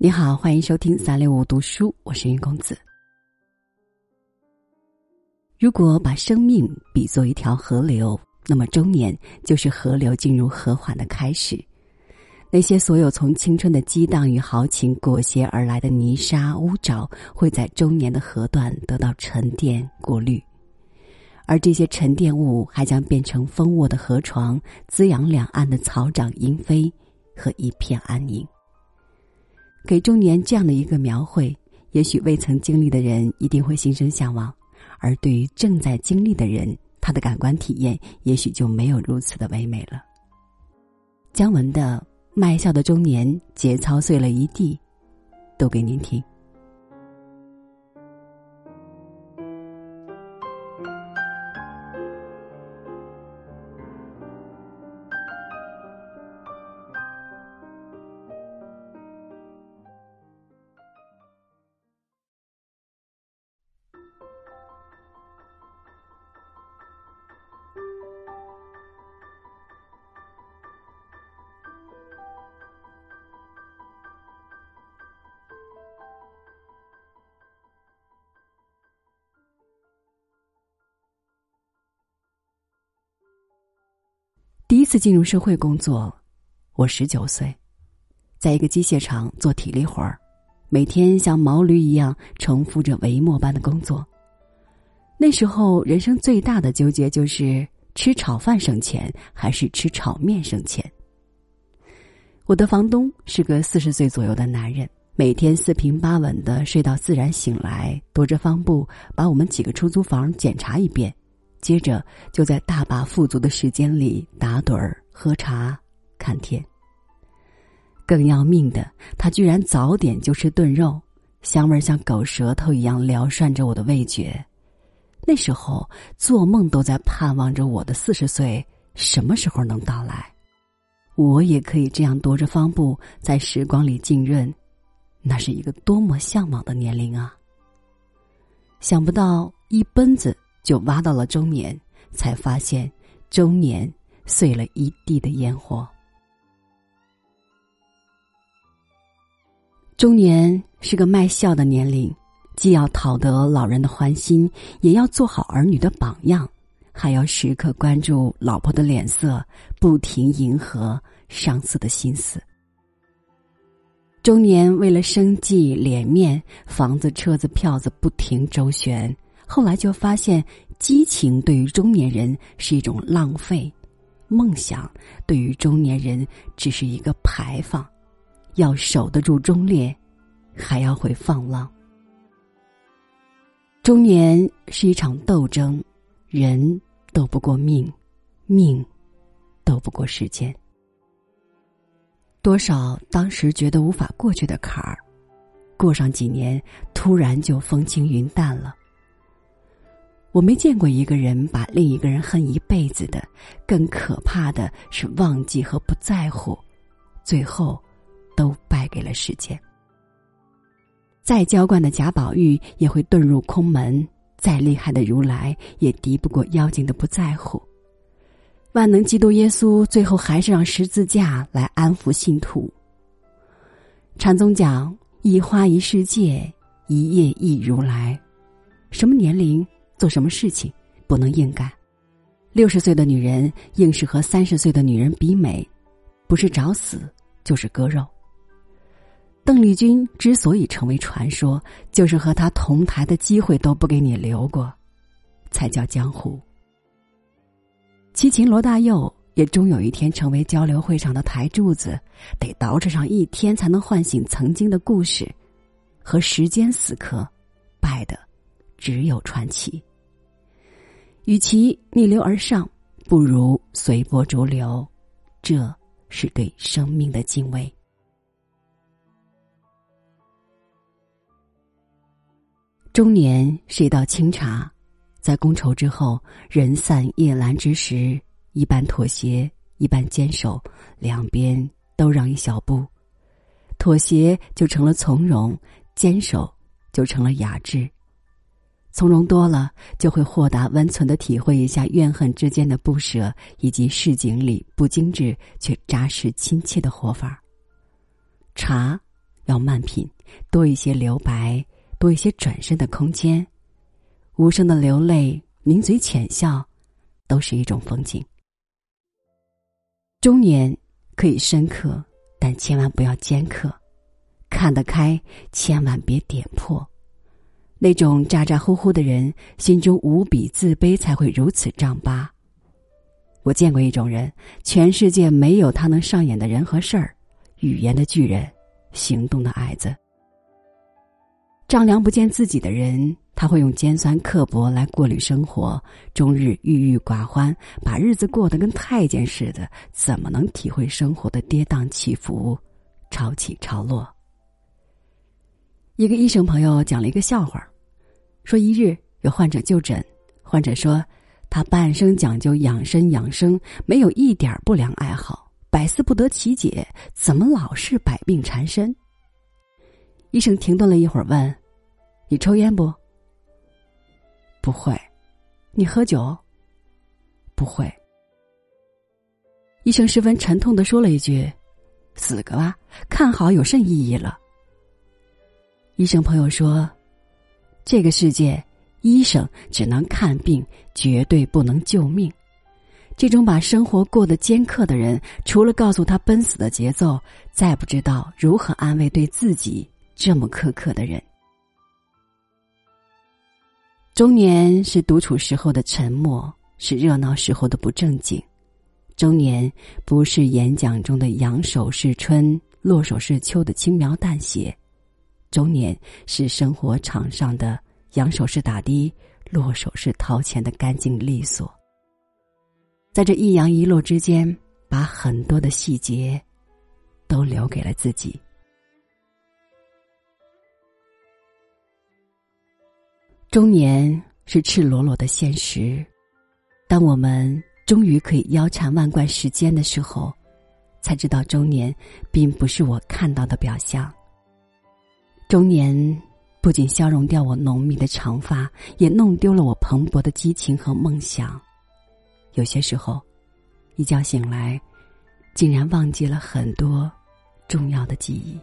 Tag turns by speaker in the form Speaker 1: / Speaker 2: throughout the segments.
Speaker 1: 你好，欢迎收听三六五读书，我是云公子。如果把生命比作一条河流，那么中年就是河流进入和缓的开始。那些所有从青春的激荡与豪情裹挟而来的泥沙污沼，会在中年的河段得到沉淀过滤，而这些沉淀物还将变成蜂窝的河床，滋养两岸的草长莺飞和一片安宁。给中年这样的一个描绘，也许未曾经历的人一定会心生向往；而对于正在经历的人，他的感官体验也许就没有如此的唯美了。姜文的《卖笑的中年》，节操碎了一地，读给您听。第一次进入社会工作，我十九岁，在一个机械厂做体力活儿，每天像毛驴一样重复着帷幕般的工作。那时候，人生最大的纠结就是吃炒饭省钱还是吃炒面省钱。我的房东是个四十岁左右的男人，每天四平八稳的睡到自然醒来，踱着方步把我们几个出租房检查一遍。接着就在大把富足的时间里打盹儿、喝茶、看天。更要命的，他居然早点就吃炖肉，香味像狗舌头一样撩涮着我的味觉。那时候做梦都在盼望着我的四十岁什么时候能到来，我也可以这样踱着方步在时光里浸润，那是一个多么向往的年龄啊！想不到一奔子。就挖到了中年，才发现中年碎了一地的烟火。中年是个卖笑的年龄，既要讨得老人的欢心，也要做好儿女的榜样，还要时刻关注老婆的脸色，不停迎合上司的心思。中年为了生计、脸面、房子、车子、票子不停周旋。后来就发现，激情对于中年人是一种浪费，梦想对于中年人只是一个排放。要守得住忠烈，还要会放浪。中年是一场斗争，人斗不过命，命斗不过时间。多少当时觉得无法过去的坎儿，过上几年，突然就风轻云淡了。我没见过一个人把另一个人恨一辈子的，更可怕的是忘记和不在乎，最后都败给了时间。再娇惯的贾宝玉也会遁入空门，再厉害的如来也敌不过妖精的不在乎。万能基督耶稣最后还是让十字架来安抚信徒。禅宗讲一花一世界，一叶一如来，什么年龄？做什么事情不能硬干？六十岁的女人硬是和三十岁的女人比美，不是找死就是割肉。邓丽君之所以成为传说，就是和她同台的机会都不给你留过，才叫江湖。齐秦罗大佑也终有一天成为交流会上的台柱子，得捯饬上一天才能唤醒曾经的故事，和时间死磕，败的只有传奇。与其逆流而上，不如随波逐流，这是对生命的敬畏。中年是一道清茶，在觥筹之后，人散夜阑之时，一半妥协，一半坚守，两边都让一小步，妥协就成了从容，坚守就成了雅致。从容多了，就会豁达温存的体会一下怨恨之间的不舍，以及市井里不精致却扎实亲切的活法。茶，要慢品，多一些留白，多一些转身的空间，无声的流泪，抿嘴浅笑，都是一种风景。中年可以深刻，但千万不要尖刻；看得开，千万别点破。那种咋咋呼呼的人，心中无比自卑，才会如此丈八。我见过一种人，全世界没有他能上演的人和事儿，语言的巨人，行动的矮子。丈量不见自己的人，他会用尖酸刻薄来过滤生活，终日郁郁寡欢，把日子过得跟太监似的，怎么能体会生活的跌宕起伏、潮起潮落？一个医生朋友讲了一个笑话，说一日有患者就诊，患者说他半生讲究养生养生，没有一点不良爱好，百思不得其解，怎么老是百病缠身？医生停顿了一会儿，问：“你抽烟不？”“不会。”“你喝酒？”“不会。”医生十分沉痛的说了一句：“死个吧，看好有甚意义了？”医生朋友说：“这个世界，医生只能看病，绝对不能救命。这种把生活过得尖刻的人，除了告诉他奔死的节奏，再不知道如何安慰对自己这么苛刻的人。中年是独处时候的沉默，是热闹时候的不正经。中年不是演讲中的扬手是春，落手是秋的轻描淡写。”中年是生活场上的扬手是打的，落手是掏钱的干净利索。在这一扬一落之间，把很多的细节都留给了自己。中年是赤裸裸的现实，当我们终于可以腰缠万贯时间的时候，才知道中年并不是我看到的表象。中年不仅消融掉我浓密的长发，也弄丢了我蓬勃的激情和梦想。有些时候，一觉醒来，竟然忘记了很多重要的记忆。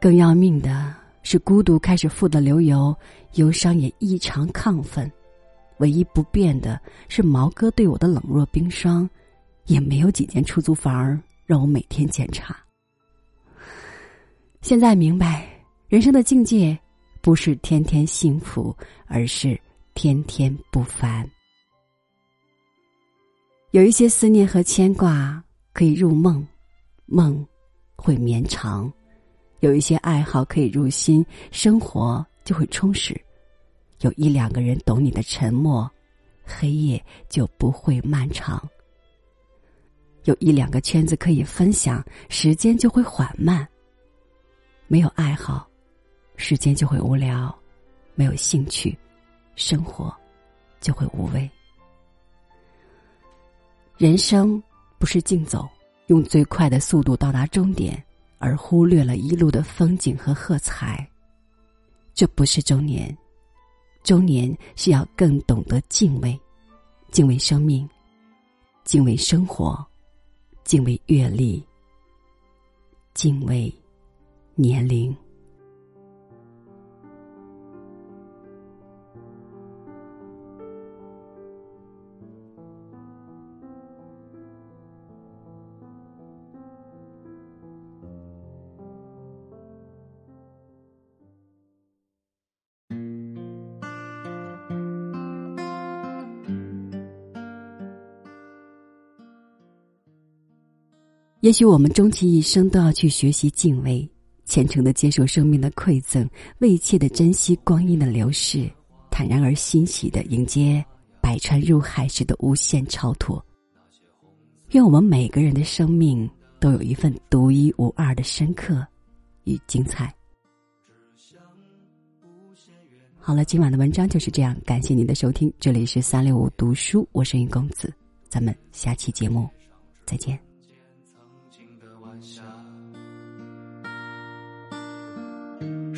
Speaker 1: 更要命的是，孤独开始富得流油，忧伤也异常亢奋。唯一不变的是毛哥对我的冷若冰霜，也没有几间出租房让我每天检查。现在明白，人生的境界不是天天幸福，而是天天不凡。有一些思念和牵挂可以入梦，梦会绵长；有一些爱好可以入心，生活就会充实；有一两个人懂你的沉默，黑夜就不会漫长；有一两个圈子可以分享，时间就会缓慢。没有爱好，时间就会无聊；没有兴趣，生活就会无味。人生不是竞走，用最快的速度到达终点，而忽略了一路的风景和喝彩。这不是中年，中年是要更懂得敬畏，敬畏生命，敬畏生活，敬畏阅历，敬畏。年龄。也许我们终其一生都要去学习敬畏。虔诚的接受生命的馈赠，慰切的珍惜光阴的流逝，坦然而欣喜的迎接百川入海时的无限超脱。愿我们每个人的生命都有一份独一无二的深刻与精彩。好了，今晚的文章就是这样，感谢您的收听，这里是三六五读书，我是云公子，咱们下期节目再见。